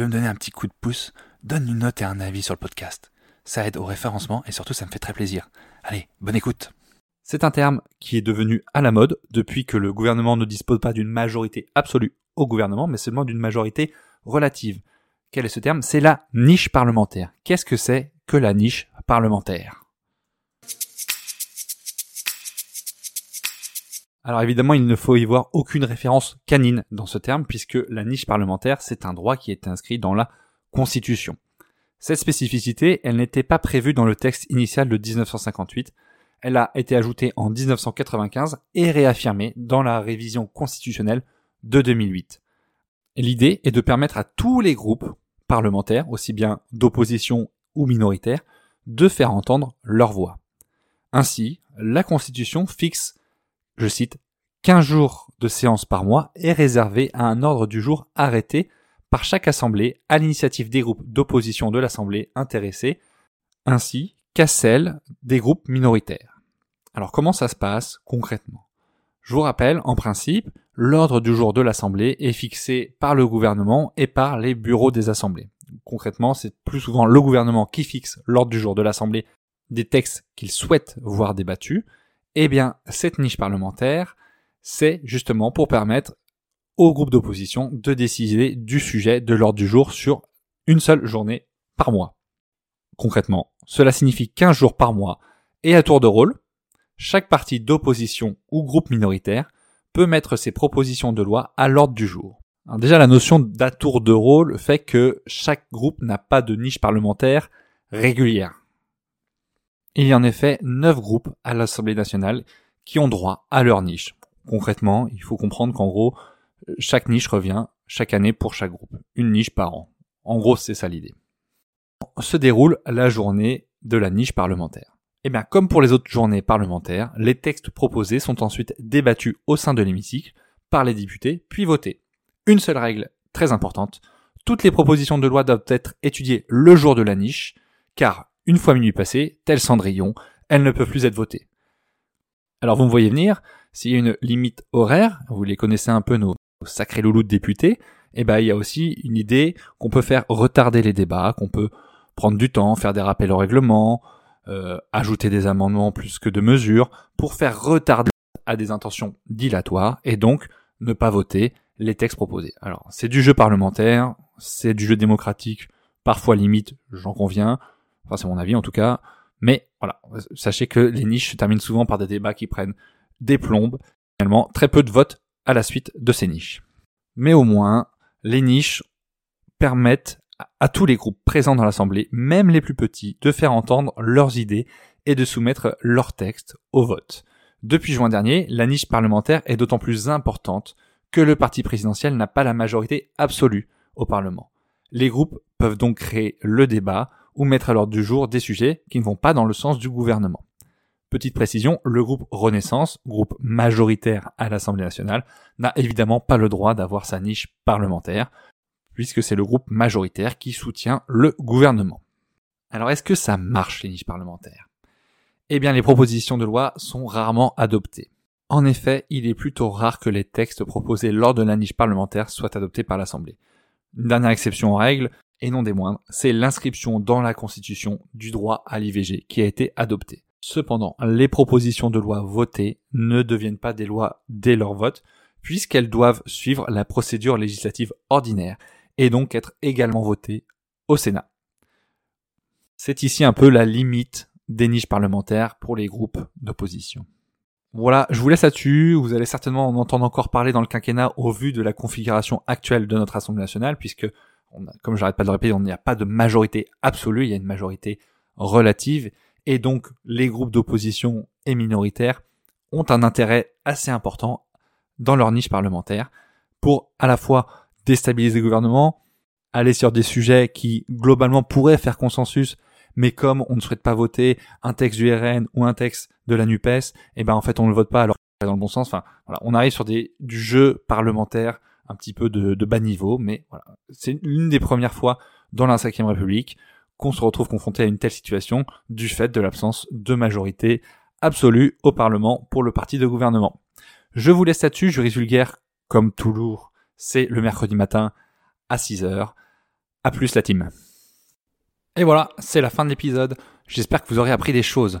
Veux me donner un petit coup de pouce, donne une note et un avis sur le podcast. Ça aide au référencement et surtout ça me fait très plaisir. Allez, bonne écoute. C'est un terme qui est devenu à la mode depuis que le gouvernement ne dispose pas d'une majorité absolue au gouvernement, mais seulement d'une majorité relative. Quel est ce terme? C'est la niche parlementaire. Qu'est-ce que c'est que la niche parlementaire? Alors évidemment, il ne faut y voir aucune référence canine dans ce terme, puisque la niche parlementaire, c'est un droit qui est inscrit dans la Constitution. Cette spécificité, elle n'était pas prévue dans le texte initial de 1958, elle a été ajoutée en 1995 et réaffirmée dans la révision constitutionnelle de 2008. L'idée est de permettre à tous les groupes parlementaires, aussi bien d'opposition ou minoritaires, de faire entendre leur voix. Ainsi, la Constitution fixe, je cite, 15 jours de séance par mois est réservé à un ordre du jour arrêté par chaque assemblée à l'initiative des groupes d'opposition de l'assemblée intéressée, ainsi qu'à celle des groupes minoritaires. Alors comment ça se passe concrètement? Je vous rappelle, en principe, l'ordre du jour de l'assemblée est fixé par le gouvernement et par les bureaux des assemblées. Concrètement, c'est plus souvent le gouvernement qui fixe l'ordre du jour de l'assemblée des textes qu'il souhaite voir débattus. Eh bien, cette niche parlementaire, c'est justement pour permettre au groupe d'opposition de décider du sujet de l'ordre du jour sur une seule journée par mois. Concrètement, cela signifie 15 jours par mois et à tour de rôle, chaque parti d'opposition ou groupe minoritaire peut mettre ses propositions de loi à l'ordre du jour. déjà, la notion d'à tour de rôle fait que chaque groupe n'a pas de niche parlementaire régulière. Il y a en effet 9 groupes à l'Assemblée nationale qui ont droit à leur niche. Concrètement, il faut comprendre qu'en gros, chaque niche revient chaque année pour chaque groupe. Une niche par an. En gros, c'est ça l'idée. Se déroule la journée de la niche parlementaire. Eh bien, comme pour les autres journées parlementaires, les textes proposés sont ensuite débattus au sein de l'hémicycle par les députés, puis votés. Une seule règle très importante, toutes les propositions de loi doivent être étudiées le jour de la niche, car une fois minuit passé, tel Cendrillon, elles ne peuvent plus être votées. Alors vous me voyez venir, s'il y a une limite horaire, vous les connaissez un peu nos sacrés loulous de députés, eh ben il y a aussi une idée qu'on peut faire retarder les débats, qu'on peut prendre du temps, faire des rappels au règlement, euh, ajouter des amendements plus que de mesures, pour faire retarder à des intentions dilatoires et donc ne pas voter les textes proposés. Alors c'est du jeu parlementaire, c'est du jeu démocratique, parfois limite, j'en conviens, enfin c'est mon avis en tout cas, mais voilà, sachez que les niches se terminent souvent par des débats qui prennent des plombes, finalement très peu de votes à la suite de ces niches. Mais au moins, les niches permettent à tous les groupes présents dans l'Assemblée, même les plus petits, de faire entendre leurs idées et de soumettre leurs textes au vote. Depuis juin dernier, la niche parlementaire est d'autant plus importante que le parti présidentiel n'a pas la majorité absolue au Parlement. Les groupes peuvent donc créer le débat ou mettre à l'ordre du jour des sujets qui ne vont pas dans le sens du gouvernement. Petite précision, le groupe Renaissance, groupe majoritaire à l'Assemblée nationale, n'a évidemment pas le droit d'avoir sa niche parlementaire puisque c'est le groupe majoritaire qui soutient le gouvernement. Alors est-ce que ça marche les niches parlementaires? Eh bien les propositions de loi sont rarement adoptées. En effet, il est plutôt rare que les textes proposés lors de la niche parlementaire soient adoptés par l'Assemblée. Une dernière exception en règle, et non des moindres, c'est l'inscription dans la Constitution du droit à l'IVG qui a été adopté. Cependant, les propositions de loi votées ne deviennent pas des lois dès leur vote, puisqu'elles doivent suivre la procédure législative ordinaire et donc être également voté au Sénat. C'est ici un peu la limite des niches parlementaires pour les groupes d'opposition. Voilà, je vous laisse là-dessus. Vous allez certainement en entendre encore parler dans le quinquennat au vu de la configuration actuelle de notre Assemblée nationale, puisque, on a, comme pas de le répéter, on n'y a pas de majorité absolue, il y a une majorité relative, et donc les groupes d'opposition et minoritaires ont un intérêt assez important dans leur niche parlementaire pour à la fois déstabiliser le gouvernement, aller sur des sujets qui globalement pourraient faire consensus, mais comme on ne souhaite pas voter un texte du RN ou un texte de la NUPES, eh ben en fait on ne le vote pas alors dans le bon sens. Enfin voilà, on arrive sur des du jeu parlementaire un petit peu de, bas niveau, mais voilà, c'est l'une des premières fois dans la Cinquième République qu'on se retrouve confronté à une telle situation du fait de l'absence de majorité absolue au Parlement pour le parti de gouvernement. Je vous laisse là-dessus, juris vulgaire, comme toujours, c'est le mercredi matin à 6h. À plus la team. Et voilà, c'est la fin de l'épisode. J'espère que vous aurez appris des choses.